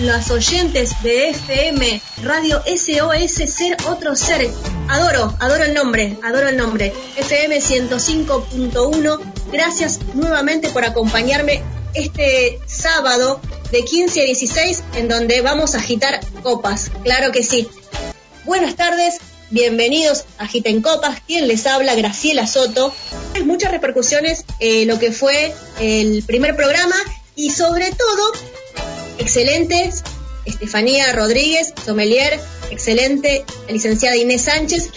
Los oyentes de FM Radio SOS Ser Otro Ser. Adoro, adoro el nombre, adoro el nombre. FM 105.1. Gracias nuevamente por acompañarme este sábado de 15 a 16 en donde vamos a agitar copas. Claro que sí. Buenas tardes, Bienvenidos a Agiten Copas, quien les habla, Graciela Soto. Muchas repercusiones eh, lo que fue el primer programa y sobre todo, excelentes, Estefanía Rodríguez, sommelier, excelente, la licenciada Inés Sánchez,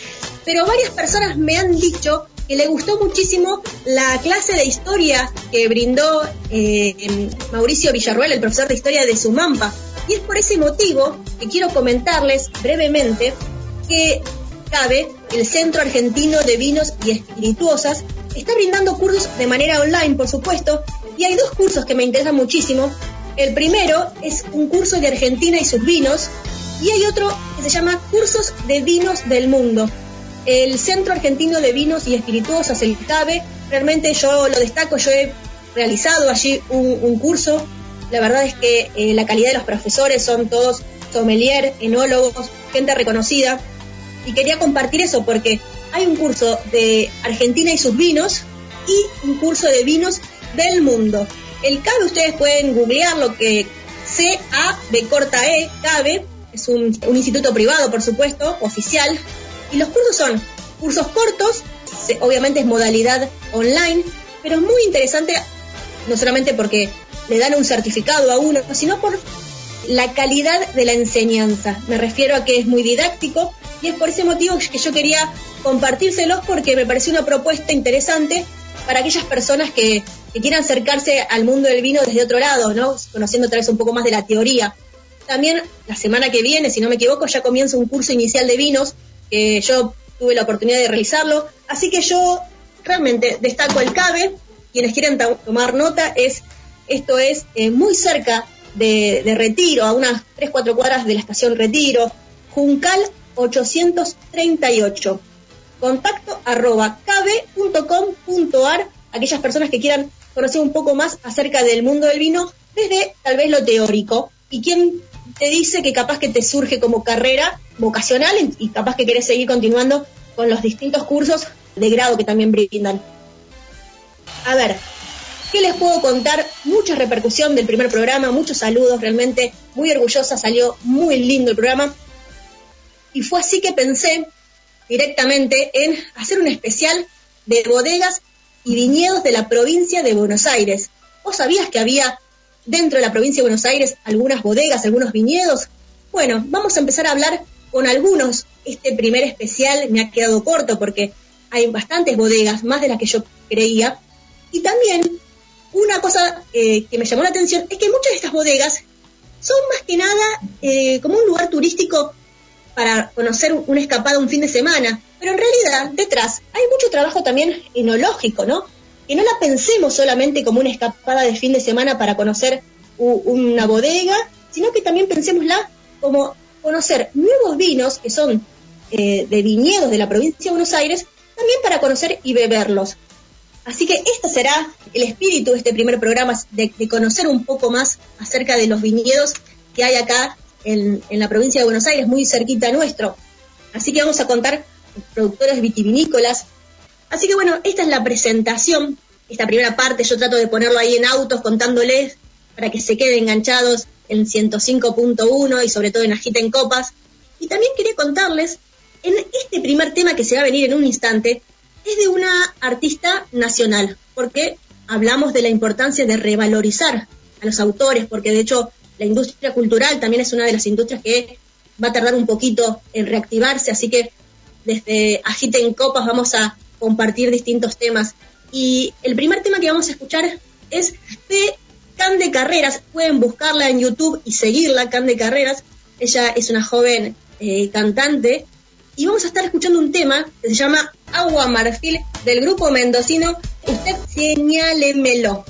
pero varias personas me han dicho que le gustó muchísimo la clase de historia que brindó eh, Mauricio Villarruel, el profesor de historia de Sumampa. Y es por ese motivo que quiero comentarles brevemente que cabe, el Centro Argentino de Vinos y Espirituosas está brindando cursos de manera online, por supuesto, y hay dos cursos que me interesan muchísimo. El primero es un curso de Argentina y sus vinos, y hay otro que se llama Cursos de Vinos del Mundo. El Centro Argentino de Vinos y Espirituosas, el CABE, realmente yo lo destaco, yo he realizado allí un, curso. La verdad es que eh, la calidad de los profesores son todos sommelier, enólogos, gente reconocida y quería compartir eso porque hay un curso de Argentina y sus vinos y un curso de vinos del mundo. El CABE ustedes pueden googlear lo que C-A-B corta E, CABE, es un, instituto privado, por supuesto, oficial, y los cursos son cursos cortos, obviamente es modalidad online, pero es muy interesante, no solamente porque le dan un certificado a uno, sino por la calidad de la enseñanza. Me refiero a que es muy didáctico, y es por ese motivo que yo quería compartírselos porque me pareció una propuesta interesante para aquellas personas que, quieran acercarse al mundo del vino desde otro lado, ¿no? Conociendo tal vez un poco más de la teoría. También la semana que viene, si no me equivoco, ya comienza un curso inicial de vinos, que yo tuve la oportunidad de realizarlo. Así que yo realmente destaco el CABE. Quienes quieran tomar nota, es esto es eh, muy cerca de, de, Retiro, a unas 3-4 cuadras de la estación Retiro, Juncal 838. Contacto arroba cabe.com.ar, aquellas personas que quieran conocer un poco más acerca del mundo del vino desde tal vez lo teórico. Y quien te dice que capaz que te surge como carrera vocacional y capaz que querés seguir continuando con los distintos cursos de grado que también brindan. A ver, ¿qué les puedo contar? Mucha repercusión del primer programa, muchos saludos, realmente muy orgullosa, salió muy lindo el programa. Y fue así que pensé directamente en hacer un especial de bodegas y viñedos de la provincia de Buenos Aires. ¿Vos sabías que había dentro de la provincia de Buenos Aires algunas bodegas, algunos viñedos? Bueno, vamos a empezar a hablar con algunos. Este primer especial me ha quedado corto porque hay bastantes bodegas, más de las que yo creía. Y también una cosa eh, que me llamó la atención es que muchas de estas bodegas son más que nada eh, como un lugar turístico para conocer una escapada un fin de semana, pero en realidad detrás hay mucho trabajo también enológico, ¿no? Que no la pensemos solamente como una escapada de fin de semana para conocer una bodega, sino que también pensémosla como conocer nuevos vinos que son eh, de viñedos de la provincia de Buenos Aires, también para conocer y beberlos. Así que este será el espíritu de este primer programa, de conocer un poco más acerca de los viñedos que hay acá en, la provincia de Buenos Aires, muy cerquita nuestro. Así que vamos a contar productores vitivinícolas. Así que bueno, esta es la presentación, esta primera parte, yo trato de ponerlo ahí en autos contándoles para que se queden enganchados en 105.1 y sobre todo en Agita en Copas. Y también quería contarles, en este primer tema que se va a venir en un instante, es de una artista nacional, porque hablamos de la importancia de revalorizar a los autores, porque de hecho la industria cultural también es una de las industrias que va a tardar un poquito en reactivarse, así que desde Agite en Copas vamos a compartir distintos temas. Y el primer tema que vamos a escuchar es de Cande Carreras, pueden buscarla en YouTube y seguirla, Cande Carreras. Ella es una joven eh, cantante. Y vamos a estar escuchando un tema que se llama Agua Marfil del grupo mendocino Usted señálemelo.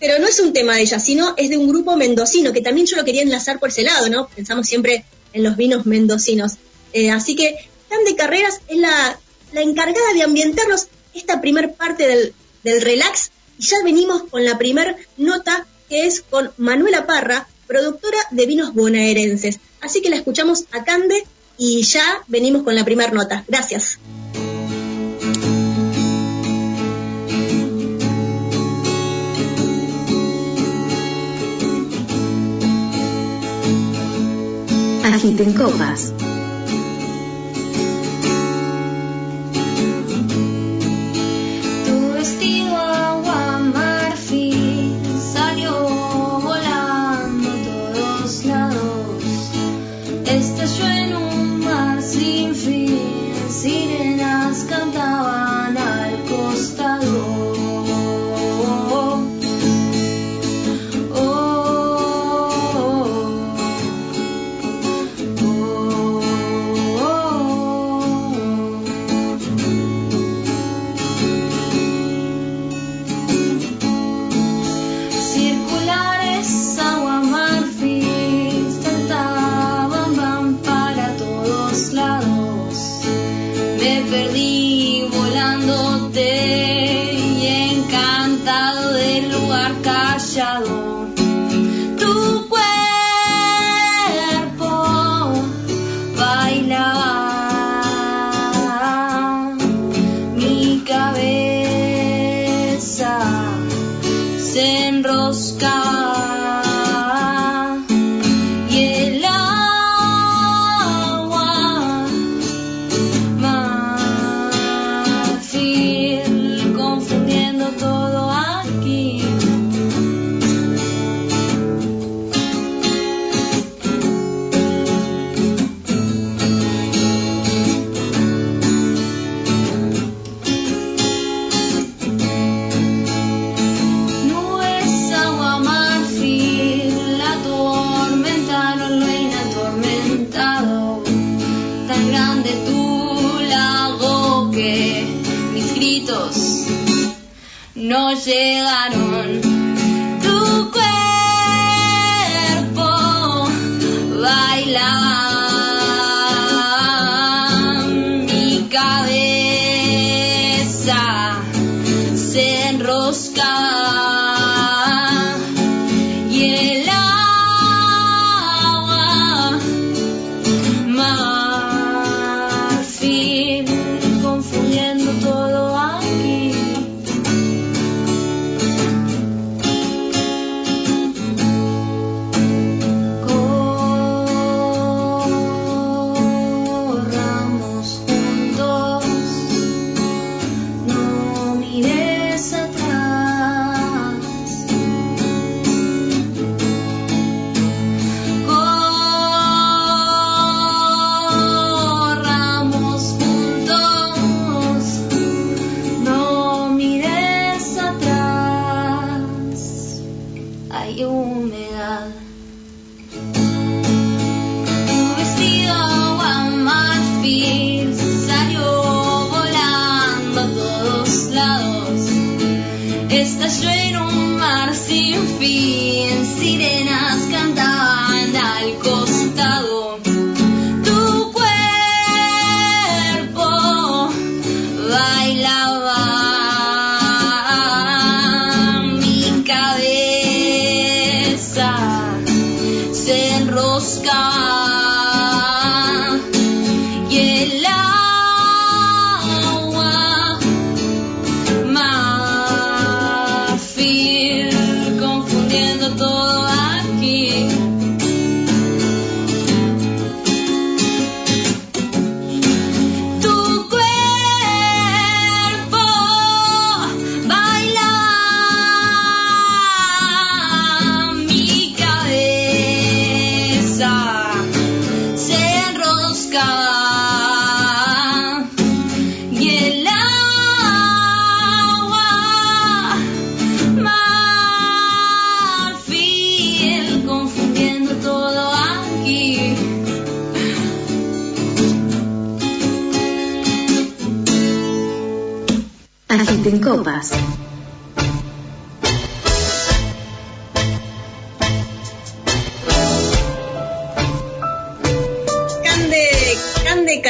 Pero no es un tema de ella, sino es de un grupo mendocino, que también yo lo quería enlazar por ese lado, ¿no? Pensamos siempre en los vinos mendocinos. Eh, así que Cande Carreras es la, la encargada de ambientarnos esta primer parte del, del relax y ya venimos con la primer nota que es con Manuela Parra, productora de vinos bonaerenses. Así que la escuchamos a Cande y ya venimos con la primera nota. Gracias. Agiten copas. Ram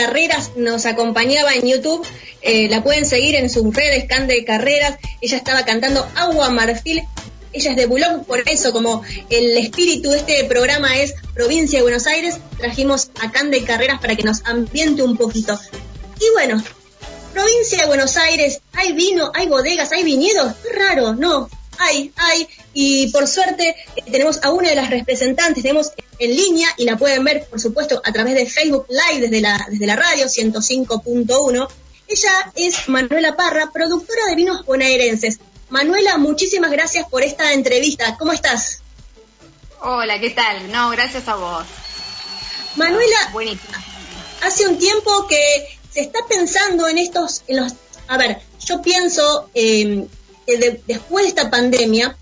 Carreras nos acompañaba en YouTube. Eh, la pueden seguir en sus redes, Cande Carreras. Ella estaba cantando Agua Marfil ella es de Bulón, por eso como el espíritu de este programa es provincia de Buenos Aires, trajimos a Cande Carreras para que nos ambiente un poquito. Y bueno, provincia de Buenos Aires, hay vino, hay bodegas, hay viñedos, raro, no, hay, hay, y por suerte eh, tenemos a una de las representantes, tenemos en línea y la pueden ver, por supuesto, a través de Facebook Live desde la, desde la radio 105.1. Ella es Manuela Parra, productora de vinos bonaerenses. Manuela, muchísimas gracias por esta entrevista. ¿Cómo estás? Hola, ¿qué tal? No, gracias a vos. Manuela, hace un tiempo que se está pensando en estos, en los, a ver, yo pienso em, que después de esta pandemia,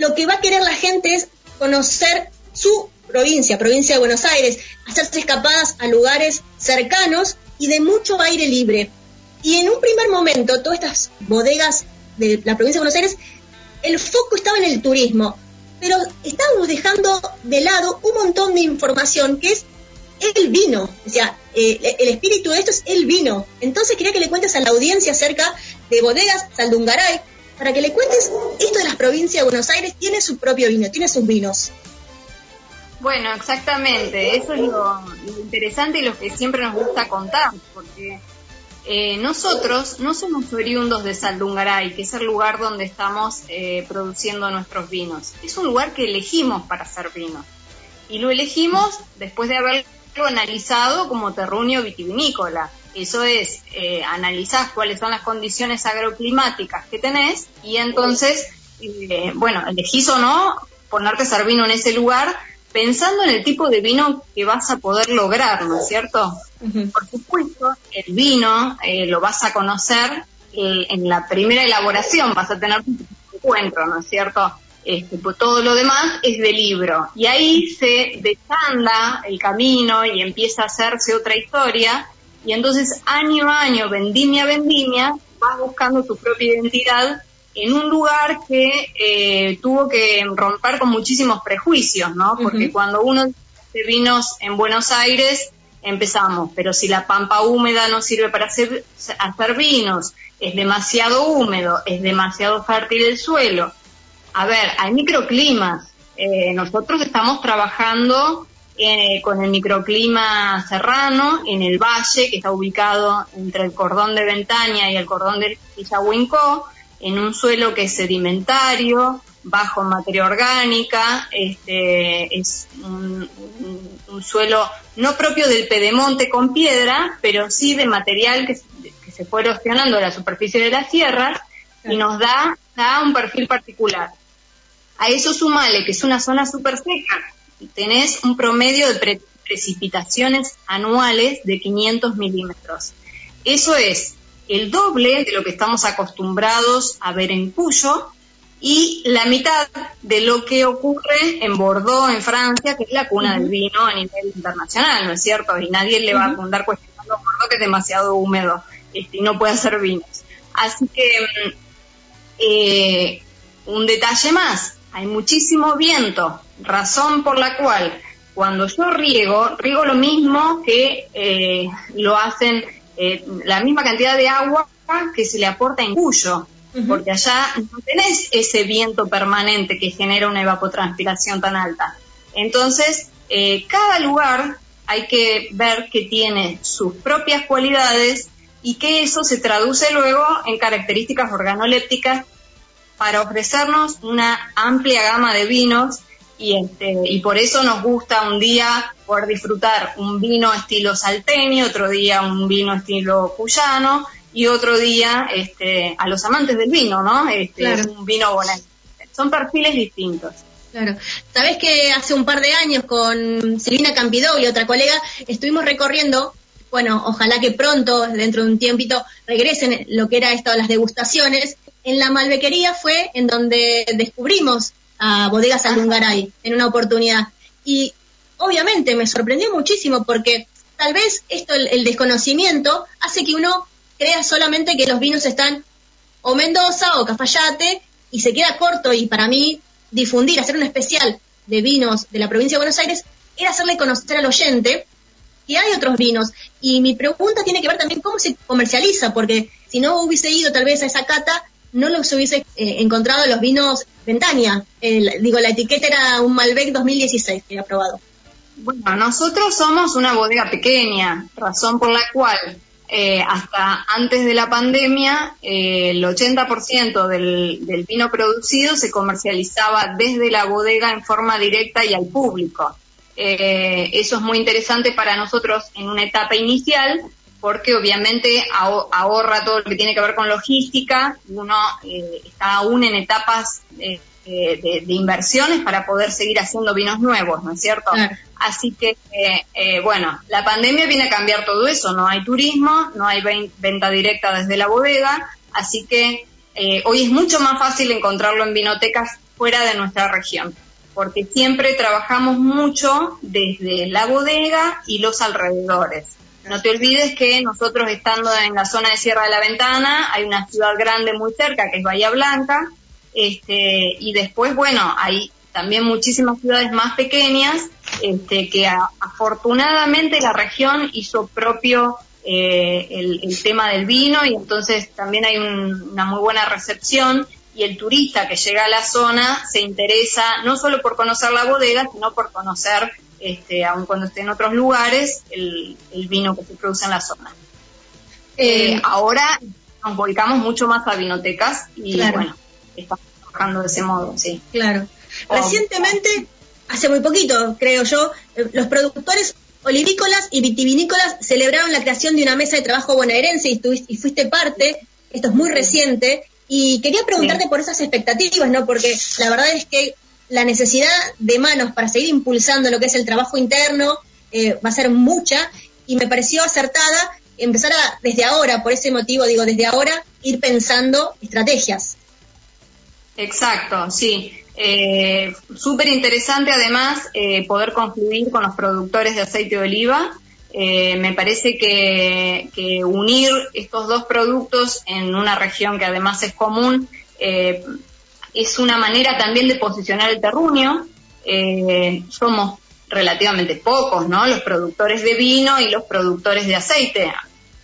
lo que va a querer la gente es conocer su provincia, provincia de Buenos Aires, hacerse escapadas a lugares cercanos y de mucho aire libre. Y en un primer momento, todas estas bodegas de la provincia de Buenos Aires, el foco estaba en el turismo, pero estábamos dejando de lado un montón de información que es el vino, o sea, eh, el espíritu de esto es el vino. Entonces quería que le cuentes a la audiencia acerca de bodegas Saldungaray, para que le cuentes esto de las provincias de Buenos Aires, tiene su propio vino, tiene sus vinos. Bueno, exactamente, eso es lo interesante y lo que siempre nos gusta contar, porque eh, nosotros no somos oriundos de Saldungaray, que es el lugar donde estamos eh, produciendo nuestros vinos. Es un lugar que elegimos para hacer vino. Y lo elegimos después de haberlo analizado como terruño vitivinícola. Eso es, eh, analizás cuáles son las condiciones agroclimáticas que tenés y entonces, eh, bueno, elegís o no ponerte a hacer vino en ese lugar pensando en el tipo de vino que vas a poder lograr, ¿no es cierto? Por supuesto, el vino eh, lo vas a conocer eh, en la primera elaboración, vas a tener un encuentro, ¿no es cierto? Este, pues todo lo demás es de libro. Y ahí se desanda el camino y empieza a hacerse otra historia. Y entonces, año a año, vendimia a vendimia, vas buscando tu propia identidad en un lugar que eh, tuvo que romper con muchísimos prejuicios, ¿no? Porque cuando uno hace vinos en Buenos Aires, empezamos, pero si la pampa húmeda no sirve para hacer, hacer vinos, es demasiado húmedo, es demasiado fértil el suelo. A ver, hay microclimas. Eh, nosotros estamos trabajando con el microclima serrano en el valle, que está ubicado entre el cordón de Ventaña y el cordón de Villahuincó, en un suelo que es sedimentario, bajo materia orgánica, este, es un, suelo no propio del pedemonte con piedra, pero sí de material que, se fue erosionando a la superficie de las tierras y nos da, da un perfil particular. A eso sumale que es una zona súper seca, tenés un promedio de precipitaciones anuales de 500 milímetros. Eso es el doble de lo que estamos acostumbrados a ver en Cuyo y la mitad de lo que ocurre en Bordeaux, en Francia, que es la cuna del vino a nivel internacional, ¿no es cierto? Y nadie le va a andar cuestionando Bordeaux que es demasiado húmedo este, y no puede hacer vinos. Así que mm, eh, un detalle más, hay muchísimo viento, razón por la cual cuando yo riego, riego lo mismo que eh, lo hacen eh, la misma cantidad de agua que se le aporta en Cuyo, porque allá no tenés ese viento permanente que genera una evapotranspiración tan alta. Entonces, eh, cada lugar hay que ver que tiene sus propias cualidades y que eso se traduce luego en características organolépticas para ofrecernos una amplia gama de vinos y, este, y por eso nos gusta un día poder disfrutar un vino estilo salteño, otro día un vino estilo cuyano y otro día este, a los amantes del vino, ¿no? Este, Un vino bonito. Son perfiles distintos. Claro. Sabes que hace un par de años con Silvina Campidó y otra colega estuvimos recorriendo, bueno, ojalá que pronto, dentro de un tiempito, regresen lo que era esto, las degustaciones. En la Malbequería fue en donde descubrimos a Bodegas Alungaray en una oportunidad. Y obviamente me sorprendió muchísimo porque tal vez esto, el, desconocimiento, hace que uno crea solamente que los vinos están o Mendoza o Cafayate y se queda corto y para mí difundir, hacer un especial de vinos de la provincia de Buenos Aires era hacerle conocer al oyente que hay otros vinos. Y mi pregunta tiene que ver también cómo se comercializa, porque si no hubiese ido tal vez a esa cata, no los hubiese eh, encontrado los vinos Ventaña. digo, la etiqueta era un Malbec 2016 que había probado. Bueno, nosotros somos una bodega pequeña, razón por la cual eh, hasta antes de la pandemia eh, el 80% del, del vino producido se comercializaba desde la bodega en forma directa y al público. Eh, eso es muy interesante para nosotros en una etapa inicial porque obviamente ahorra todo lo que tiene que ver con logística, uno eh, está aún en etapas eh, de, inversiones para poder seguir haciendo vinos nuevos, ¿no es cierto? Así que, bueno, la pandemia viene a cambiar todo eso, no hay turismo, no hay venta directa desde la bodega, así que hoy es mucho más fácil encontrarlo en vinotecas fuera de nuestra región porque siempre trabajamos mucho desde la bodega y los alrededores. No te olvides que nosotros estando en la zona de Sierra de la Ventana, hay una ciudad grande muy cerca que es Bahía Blanca, este, y después, bueno, hay también muchísimas ciudades más pequeñas, este, que afortunadamente la región hizo propio eh, el, tema del vino y entonces también hay una muy buena recepción y el turista que llega a la zona se interesa no solo por conocer la bodega, sino por conocer, este, aun cuando esté en otros lugares, el, vino que se produce en la zona. Eh, eh, ahora nos volcamos mucho más a vinotecas y bueno, estamos trabajando de ese modo, sí. Claro. Recientemente, hace muy poquito, creo yo, eh, los productores olivícolas y vitivinícolas celebraron la creación de una mesa de trabajo bonaerense y, y fuiste parte, esto es muy reciente, y quería preguntarte por esas expectativas, ¿no? Porque la verdad es que la necesidad de manos para seguir impulsando lo que es el trabajo interno eh, va a ser mucha y me pareció acertada empezar a, desde ahora, por ese motivo digo, desde ahora, ir pensando estrategias. Exacto, sí. Eh, Súper interesante además eh, poder concluir con los productores de aceite de oliva me parece que, unir estos dos productos en una región que además es común es una manera también de posicionar el terruño. Eh, somos relativamente pocos, ¿no? Los productores de vino y los productores de aceite.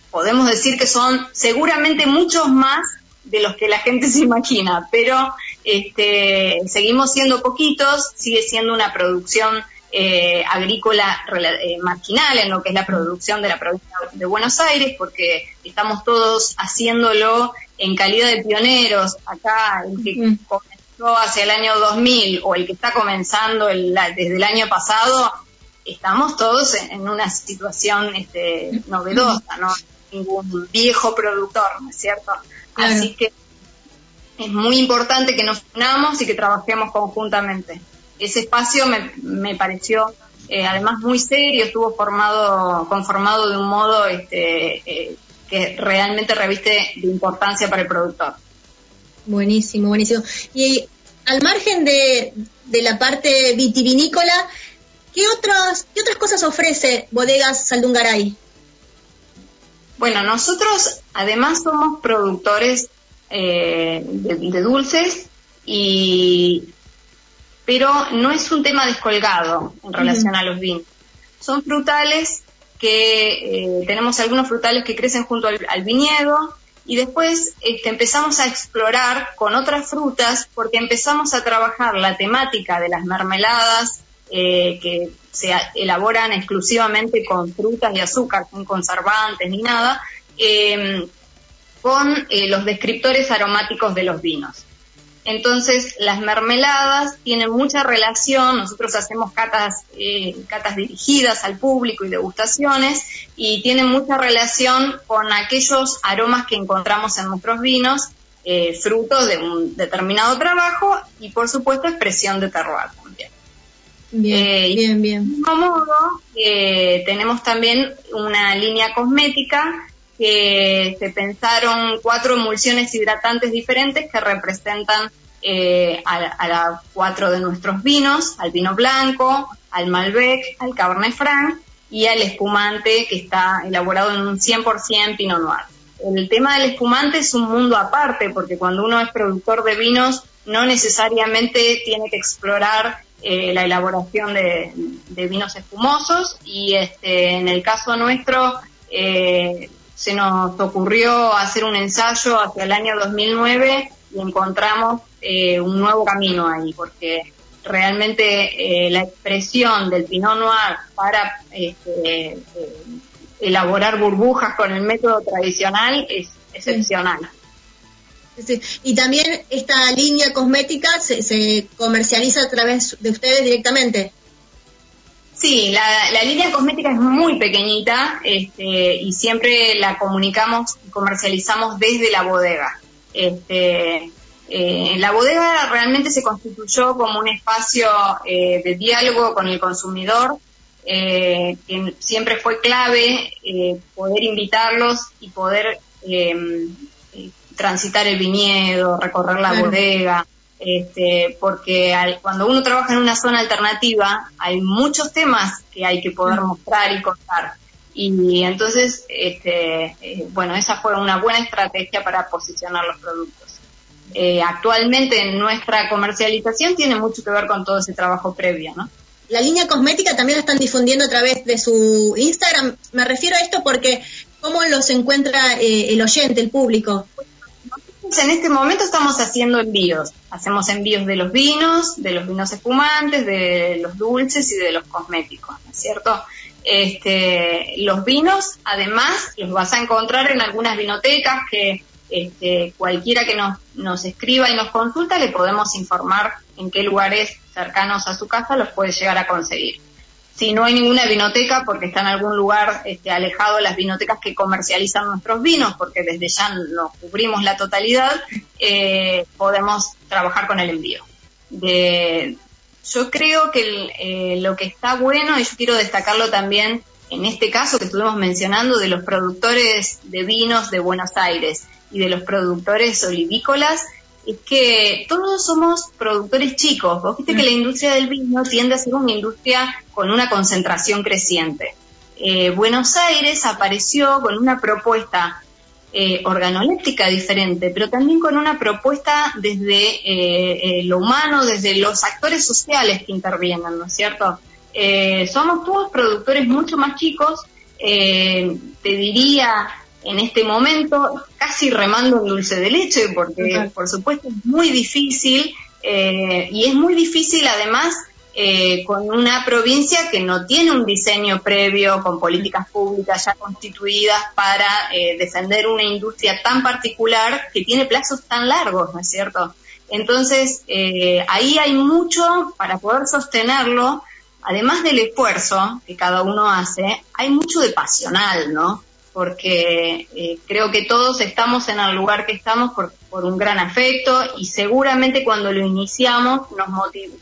Podemos decir que son seguramente muchos más de los que la gente se imagina, pero este, seguimos siendo poquitos, sigue siendo una producción eh, agrícola eh, marginal en lo que es la producción de la provincia de Buenos Aires, porque estamos todos haciéndolo en calidad de pioneros. Acá el que comenzó hacia el año 2000 o el que está comenzando desde el año pasado, estamos todos en, una situación este, novedosa, ¿no? Ningún viejo productor, ¿no es cierto? Así que es muy importante que nos unamos y que trabajemos conjuntamente ese espacio me, me pareció eh, además muy serio, estuvo formado, conformado de un modo este, eh, que realmente reviste de importancia para el productor. Buenísimo, buenísimo. Y al margen de, de la parte vitivinícola, ¿qué otras, ¿qué otras cosas ofrece Bodegas Saldungaray? Bueno, nosotros además somos productores eh, de, dulces y pero no es un tema descolgado en relación a los vinos. Son frutales que eh, tenemos algunos frutales que crecen junto al, viñedo y después este, empezamos a explorar con otras frutas porque empezamos a trabajar la temática de las mermeladas eh, que se elaboran exclusivamente con frutas y azúcar, sin conservantes ni nada, em, con eh, los descriptores aromáticos de los vinos. Entonces, las mermeladas tienen mucha relación, nosotros hacemos catas, eh, catas dirigidas al público y degustaciones, y tienen mucha relación con aquellos aromas que encontramos en nuestros vinos, eh, fruto de un determinado trabajo y, por supuesto, expresión de terroir también. Bien, eh, bien, bien. De mismo modo, tenemos también una línea cosmética que se pensaron cuatro emulsiones hidratantes diferentes que representan eh, a, las cuatro de nuestros vinos, al vino blanco, al Malbec, al Cabernet Franc y al espumante que está elaborado en un 100% Pinot Noir. el tema del espumante es un mundo aparte, porque cuando uno es productor de vinos, no necesariamente tiene que explorar eh, la elaboración de, vinos espumosos y este, en el caso nuestro eh, se nos ocurrió hacer un ensayo hacia el año 2009 y encontramos eh, un nuevo camino ahí, porque realmente la expresión del Pinot Noir para este, elaborar burbujas con el método tradicional es excepcional. Y también esta línea cosmética se, comercializa a través de ustedes directamente. Sí, la, línea cosmética es muy pequeñita este, y siempre la comunicamos y comercializamos desde la bodega. Este, eh, la bodega realmente se constituyó como un espacio eh, de diálogo con el consumidor, eh, que siempre fue clave poder invitarlos y poder transitar el viñedo, recorrer la bodega, este, porque cuando uno trabaja en una zona alternativa hay muchos temas que hay que poder mostrar y contar. Y entonces, este, eh, bueno, esa fue una buena estrategia para posicionar los productos. Eh, actualmente nuestra comercialización tiene mucho que ver con todo ese trabajo previo, ¿no? La línea cosmética también la están difundiendo a través de su Instagram. Me refiero a esto porque ¿cómo los encuentra eh, el oyente, el público? En este momento estamos haciendo envíos. Hacemos envíos de los vinos, de los vinos espumantes, de los dulces y de los cosméticos, ¿no es cierto? Este, los vinos, además, los vas a encontrar en algunas vinotecas que este, cualquiera que nos, nos escriba y nos consulta le podemos informar en qué lugares cercanos a su casa los puede llegar a conseguir si no hay ninguna vinoteca, porque está en algún lugar este, alejado las vinotecas que comercializan nuestros vinos, porque desde ya no cubrimos la totalidad, eh, podemos trabajar con el envío. yo creo que eh, lo que está bueno, y yo quiero destacarlo también en este caso que estuvimos mencionando de los productores de vinos de Buenos Aires y de los productores olivícolas, es que todos somos productores chicos. Vos viste que la industria del vino tiende a ser una industria con una concentración creciente. Eh, Buenos Aires apareció con una propuesta eh, organoléptica diferente, pero también con una propuesta desde eh, lo humano, desde los actores sociales que intervienen, ¿no es cierto? somos todos productores mucho más chicos, te diría en este momento casi remando en dulce de leche, porque por supuesto es muy difícil eh, y es muy difícil además eh, con una provincia que no tiene un diseño previo, con políticas públicas ya constituidas para eh, defender una industria tan particular que tiene plazos tan largos, ¿no es cierto? Entonces, ahí hay mucho para poder sostenerlo, además del esfuerzo que cada uno hace, hay mucho de pasional, ¿no? Porque eh, creo que todos estamos en el lugar que estamos por, un gran afecto y seguramente cuando lo iniciamos nos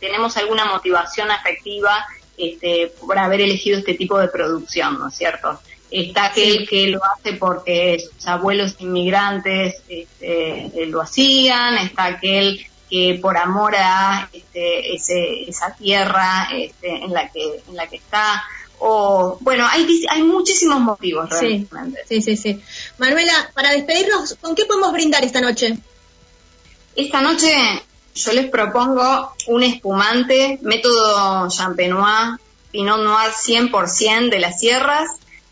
tenemos alguna motivación afectiva este, por haber elegido este tipo de producción, ¿no es cierto? Está aquel que lo hace porque sus abuelos inmigrantes este, eh, lo hacían, está aquel que por amor a este, esa tierra este, en la que en la que está o bueno, hay, hay muchísimos motivos realmente. Sí, sí, sí, Manuela, para despedirnos, ¿con qué podemos brindar esta noche? Esta noche yo les propongo un espumante, método champenois, Pinot Noir 100% de las sierras.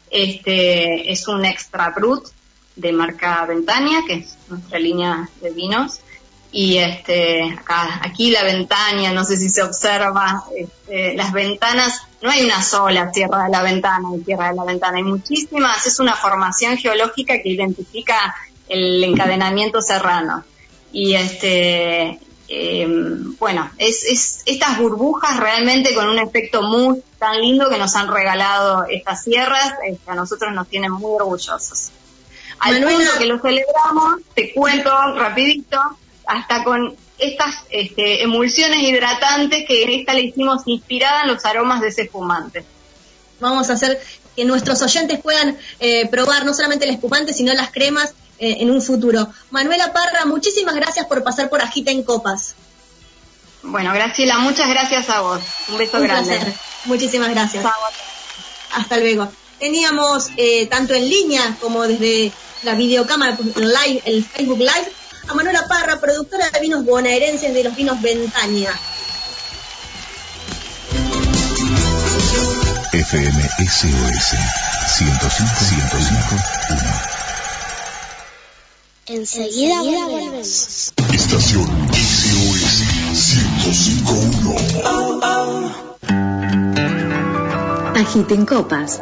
Este es un extra brut de marca Ventania, que es nuestra línea de vinos y este acá aquí la ventana no sé si se observa este, las ventanas no hay una sola tierra de la ventana y tierra de la ventana hay muchísimas. Es una formación geológica que identifica el encadenamiento serrano. Y este em, bueno es, es estas burbujas realmente con un efecto muy tan lindo que nos han regalado estas sierras este, a nosotros nos tienen muy orgullosos. Al punto que lo celebramos te cuento rapidito hasta con estas este, emulsiones hidratantes que en esta le hicimos inspirada en los aromas de ese espumante. Vamos a hacer que nuestros oyentes puedan eh, probar no solamente el espumante, sino las cremas eh, en un futuro. Manuela Parra, muchísimas gracias por pasar por Agita en Copas. Bueno, Graciela, muchas gracias a vos. Un beso grande. Muchísimas gracias. Hasta luego. Teníamos eh, tanto en línea como desde la videocámara, el, live, el Facebook Live, a Manuela Parra, productora de vinos bonaerenses de los vinos Ventaña. FM SOS 105 Enseguida volvemos. Estación SOS 1051. Agiten Copas.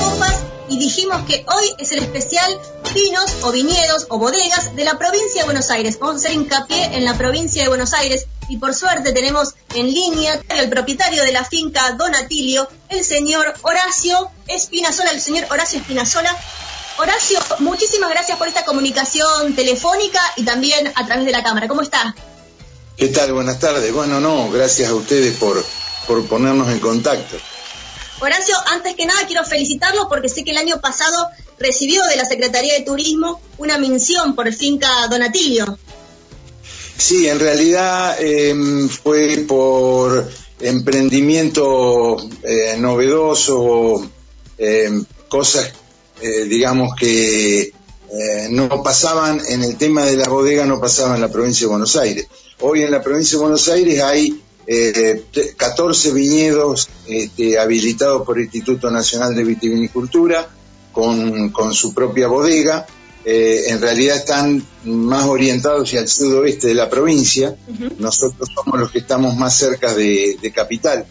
dijimos que hoy es el especial vinos o viñedos o bodegas de la provincia de Buenos Aires. Vamos a hacer hincapié en la provincia de Buenos Aires y por suerte tenemos en línea al propietario de la finca Donatilio, el señor Horacio Espinazola, el señor Horacio Espinazola. Horacio, muchísimas gracias por esta comunicación telefónica y también a través de la cámara. ¿Cómo está? ¿Qué tal? Buenas tardes. Bueno, no, gracias a ustedes por, por ponernos en contacto. Horacio, antes que nada quiero felicitarlo porque sé que el año pasado recibió de la Secretaría de Turismo una mención por finca Donatilio. Sí, en realidad em, fue por emprendimiento eh, novedoso, em, cosas, eh, digamos, que eh, no pasaban en el tema de la bodega, no pasaban en la provincia de Buenos Aires. Hoy en la provincia de Buenos Aires hay 14 viñedos este, habilitados por el Instituto Nacional de Vitivinicultura con, con su propia bodega. Eh, en realidad están más orientados hacia el sudoeste de la provincia. Nosotros somos los que estamos más cerca de, Capital.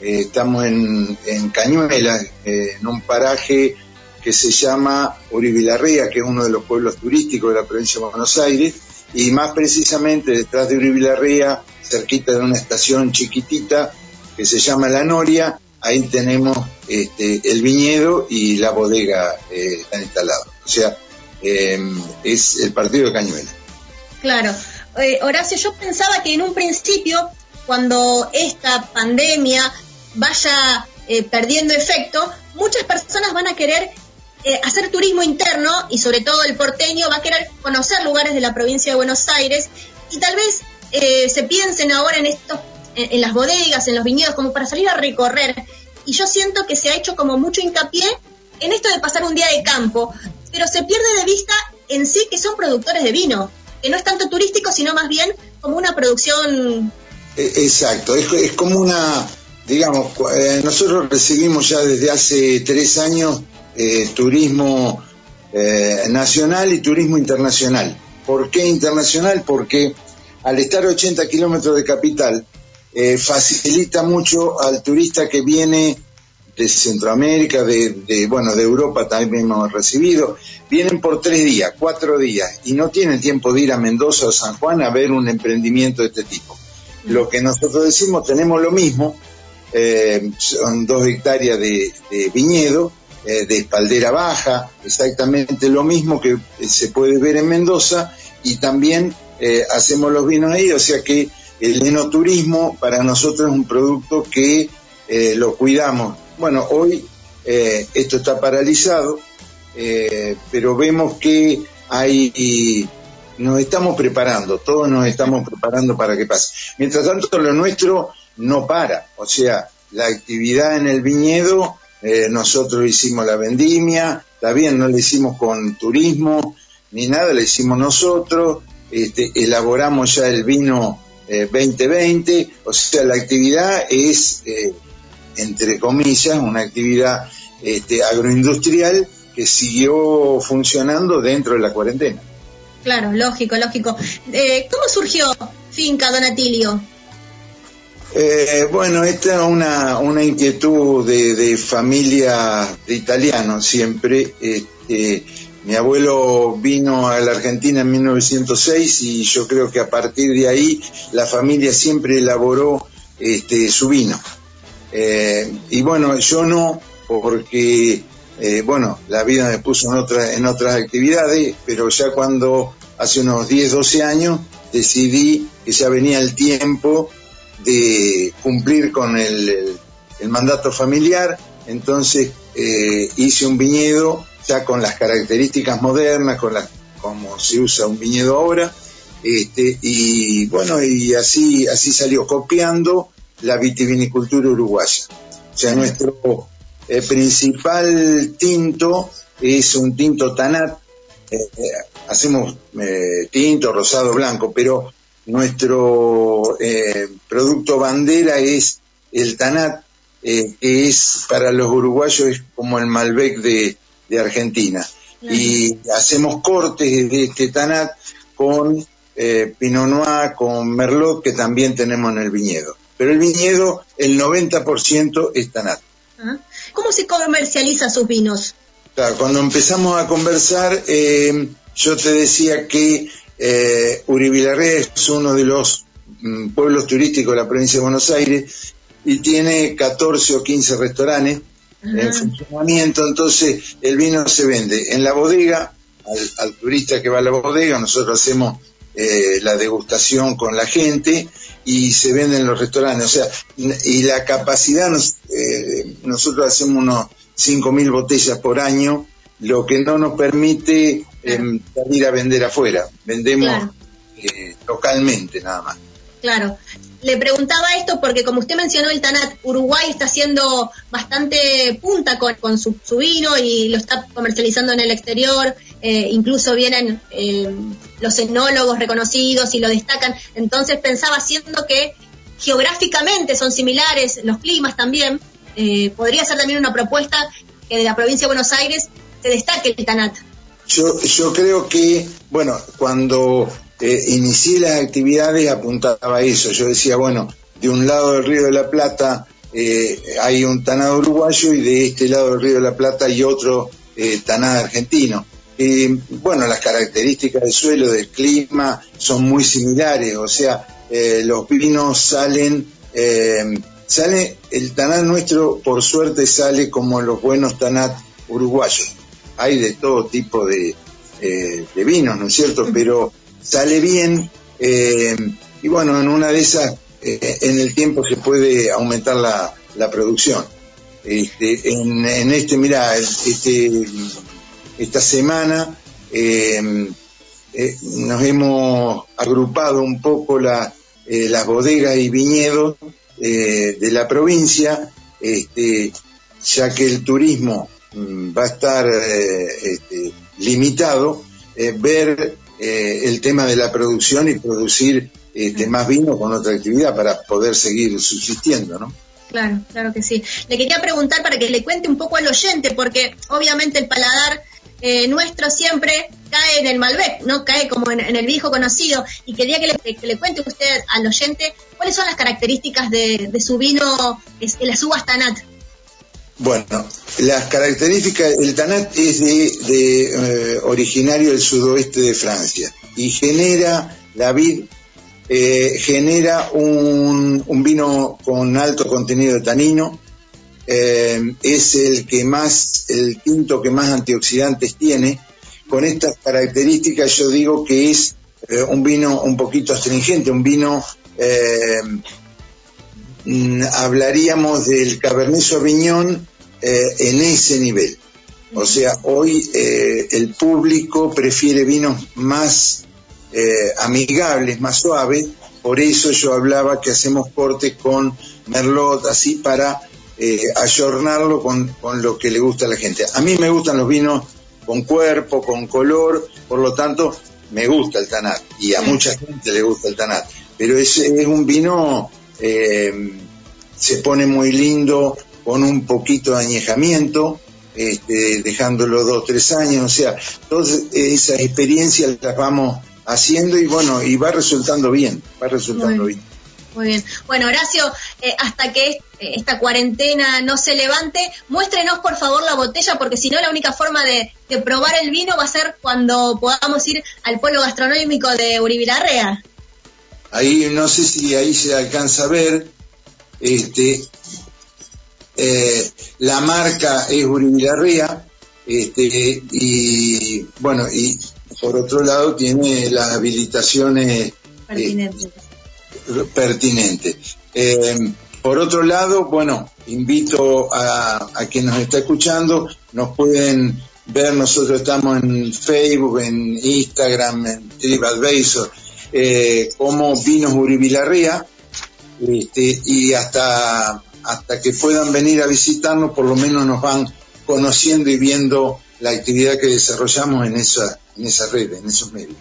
Eh, estamos en, en Cañuelas, eh, en un paraje que se llama Uribilarría, que es uno de los pueblos turísticos de la provincia de Buenos Aires, y más precisamente detrás de Uribilarría, cerquita de una estación chiquitita que se llama La Noria, ahí tenemos este, el viñedo y la bodega eh, están instalados. O sea, em, es el partido de Cañuela. Claro. Eh, Horacio, yo pensaba que en un principio, cuando esta pandemia vaya eh, perdiendo efecto, muchas personas van a querer hacer turismo interno y sobre todo el porteño va a querer conocer lugares de la provincia de Buenos Aires y tal vez se piensen ahora en estos en, las bodegas, en los viñedos, como para salir a recorrer. Y yo siento que se ha hecho como mucho hincapié en esto de pasar un día de campo, pero se pierde de vista en sí que son productores de vino, que no es tanto turístico, sino más bien como una producción... E, exacto, es, como una, digamos, eh, nosotros recibimos ya desde hace tres años eh, turismo eh, nacional y turismo internacional. ¿Por qué internacional? Porque al estar a 80 kilómetros de capital, eh, facilita mucho al turista que viene de Centroamérica, de, bueno, de Europa también hemos recibido, vienen por tres días, cuatro días y no tienen tiempo de ir a Mendoza o San Juan a ver un emprendimiento de este tipo. Lo que nosotros decimos, tenemos lo mismo, eh, son dos hectáreas de, viñedo, eh, de espaldera baja, exactamente lo mismo que se puede ver en Mendoza y también hacemos los vinos ahí, o sea que el enoturismo para nosotros es un producto que eh, lo cuidamos. Bueno, hoy eh, esto está paralizado, eh, pero vemos que hay, nos estamos preparando, todos nos estamos preparando para que pase. Mientras tanto, lo nuestro no para, o sea, la actividad en el viñedo, nosotros hicimos la vendimia, está bien, no la hicimos con turismo ni nada, la hicimos nosotros, este, elaboramos ya el vino 2020, eh, o sea, la actividad es, eh, entre comillas, una actividad este, agroindustrial que siguió funcionando dentro de la cuarentena. Claro, lógico, lógico. Eh, ¿Cómo surgió Finca Donatilio? Bueno, esta es una, una inquietud de, familia de italianos siempre. Este, mi abuelo vino a la Argentina en 1906 y yo creo que a partir de ahí la familia siempre elaboró este, su vino. Eh, y bueno, yo no, porque eh, bueno, la vida me puso en, en otras actividades, pero ya cuando hace unos 10, 12 años decidí que ya venía el tiempo de cumplir con el, mandato familiar, entonces eh, hice un viñedo ya con las características modernas, con las como se usa un viñedo ahora, este, y bueno, y así, así salió, copiando la vitivinicultura uruguaya. O sea, nuestro eh, principal tinto es un tinto tanat, eh, hacemos tinto, rosado, blanco, pero nuestro producto bandera es el tanat, que es para los uruguayos es como el Malbec de, Argentina. Y hacemos cortes de este tanat con eh, Pinot Noir, con Merlot, que también tenemos en el viñedo. Pero el viñedo, el 90% es tanat. ¿Cómo se comercializa sus vinos? Claro, cuando empezamos a conversar, eh, yo te decía que eh, Uribilarrea es uno de los mm, pueblos turísticos de la provincia de Buenos Aires y tiene 14 o 15 restaurantes en funcionamiento, entonces el vino se vende en la bodega, al, turista que va a la bodega, nosotros hacemos eh, la degustación con la gente y se vende en los restaurantes, o sea, y la capacidad, eh, nosotros hacemos unos 5.000 botellas por año, lo que no nos permite salir a vender afuera, vendemos eh, localmente nada más. Claro. Le preguntaba esto porque, como usted mencionó, el Tanat Uruguay está haciendo bastante punta con, su, vino y lo está comercializando en el exterior. Eh, incluso vienen eh, los etnólogos reconocidos y lo destacan. Entonces pensaba, siendo que geográficamente son similares, los climas también, eh, podría ser también una propuesta que de la provincia de Buenos Aires se destaque el Tanat. Yo, yo creo que, bueno, cuando eh, inicié las actividades apuntaba a eso. Yo decía, bueno, de un lado del Río de la Plata eh, hay un tanado uruguayo y de este lado del Río de la Plata hay otro eh, tanado argentino. bueno, las características del suelo, del clima son muy similares, o sea, los vinos salen, sale, el tanat nuestro por suerte sale como los buenos tanat uruguayos. Hay de todo tipo de, de vinos, ¿no es cierto? Pero sale bien eh, y bueno, en una de esas, eh, en el tiempo se puede aumentar la, la producción. Este, en, este, mira, este, esta semana eh, nos hemos agrupado un poco la, las bodegas y viñedos de la provincia, este, ya que el turismo va a estar este, limitado, ver eh, el tema de la producción y producir este, más vino con otra actividad para poder seguir subsistiendo, ¿no? Claro, claro que sí. Le quería preguntar para que le cuente un poco al oyente, porque obviamente el paladar eh, nuestro siempre cae en el Malbec, ¿no? Cae como en, el viejo conocido. Y quería que le, cuente usted al oyente cuáles son las características de, su vino, es, las uvas Tanat. Bueno, las características, el Tanat es de, eh, originario del sudoeste de Francia y genera, la vid eh, genera un, vino con alto contenido de tanino, eh, es el que más, el quinto que más antioxidantes tiene. Con estas características yo digo que es un vino un poquito astringente, un vino Mm, hablaríamos del Cabernet Sauvignon eh, en ese nivel. O sea, hoy eh, el público prefiere vinos más eh, amigables, más suaves, por eso yo hablaba que hacemos corte con Merlot, así para ayornarlo con, con, lo que le gusta a la gente. A mí me gustan los vinos con cuerpo, con color, por lo tanto me gusta el Tanat y a mucha gente le gusta el Tanat, pero es, es un vino eh, se pone muy lindo con un poquito de añejamiento, este, dejándolo dos, tres años, o sea, todas esas experiencias las vamos haciendo y bueno, y va resultando bien, va resultando bien. Muy bien. Bueno, Horacio, eh, hasta que eh, esta cuarentena no se levante, muéstrenos por favor la botella, porque si no, la única forma de, probar el vino va a ser cuando podamos ir al pueblo gastronómico de Uribilarrea. Ahí no sé si ahí se alcanza a ver, este, eh, la marca es Uribilarrea, este, y bueno, y por otro lado tiene las habilitaciones pertinentes. Eh, pertinentes. Eh, por otro lado, bueno, invito a, a quien nos está escuchando, nos pueden ver, nosotros estamos en Facebook, en Instagram, en TripAdvisor, como Vinos Uribilarría, este, y hasta, hasta que puedan venir a visitarnos, por lo menos nos van conociendo y viendo la actividad que desarrollamos en esa, en esa red, en esos medios.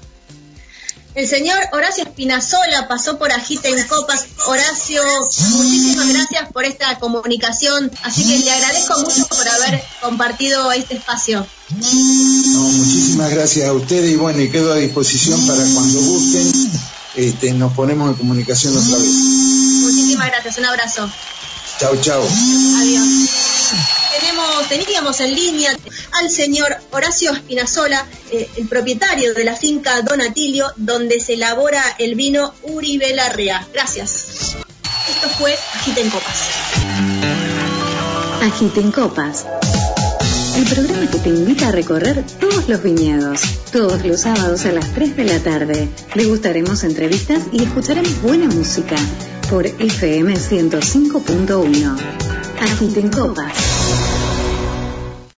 El señor Horacio Espinazola pasó por Agita en Copas. Horacio, muchísimas gracias por esta comunicación. Así que le agradezco mucho por haber compartido este espacio. No, muchísimas gracias a ustedes y bueno, y quedo a disposición para cuando gusten, este, nos ponemos en comunicación otra vez. Muchísimas gracias, un abrazo. Chao, chao. Adiós. Tenemos, teníamos en línea al señor Horacio Espinazola, eh, el propietario de la finca Donatilio, donde se elabora el vino Uribe Larrea. Gracias. Esto fue Agita en Copas. Agita en Copas. El programa que te invita a recorrer todos los viñedos. Todos los sábados a las 3 de la tarde. Degustaremos entrevistas y escucharemos buena música por FM 105.1. Agita en Copas.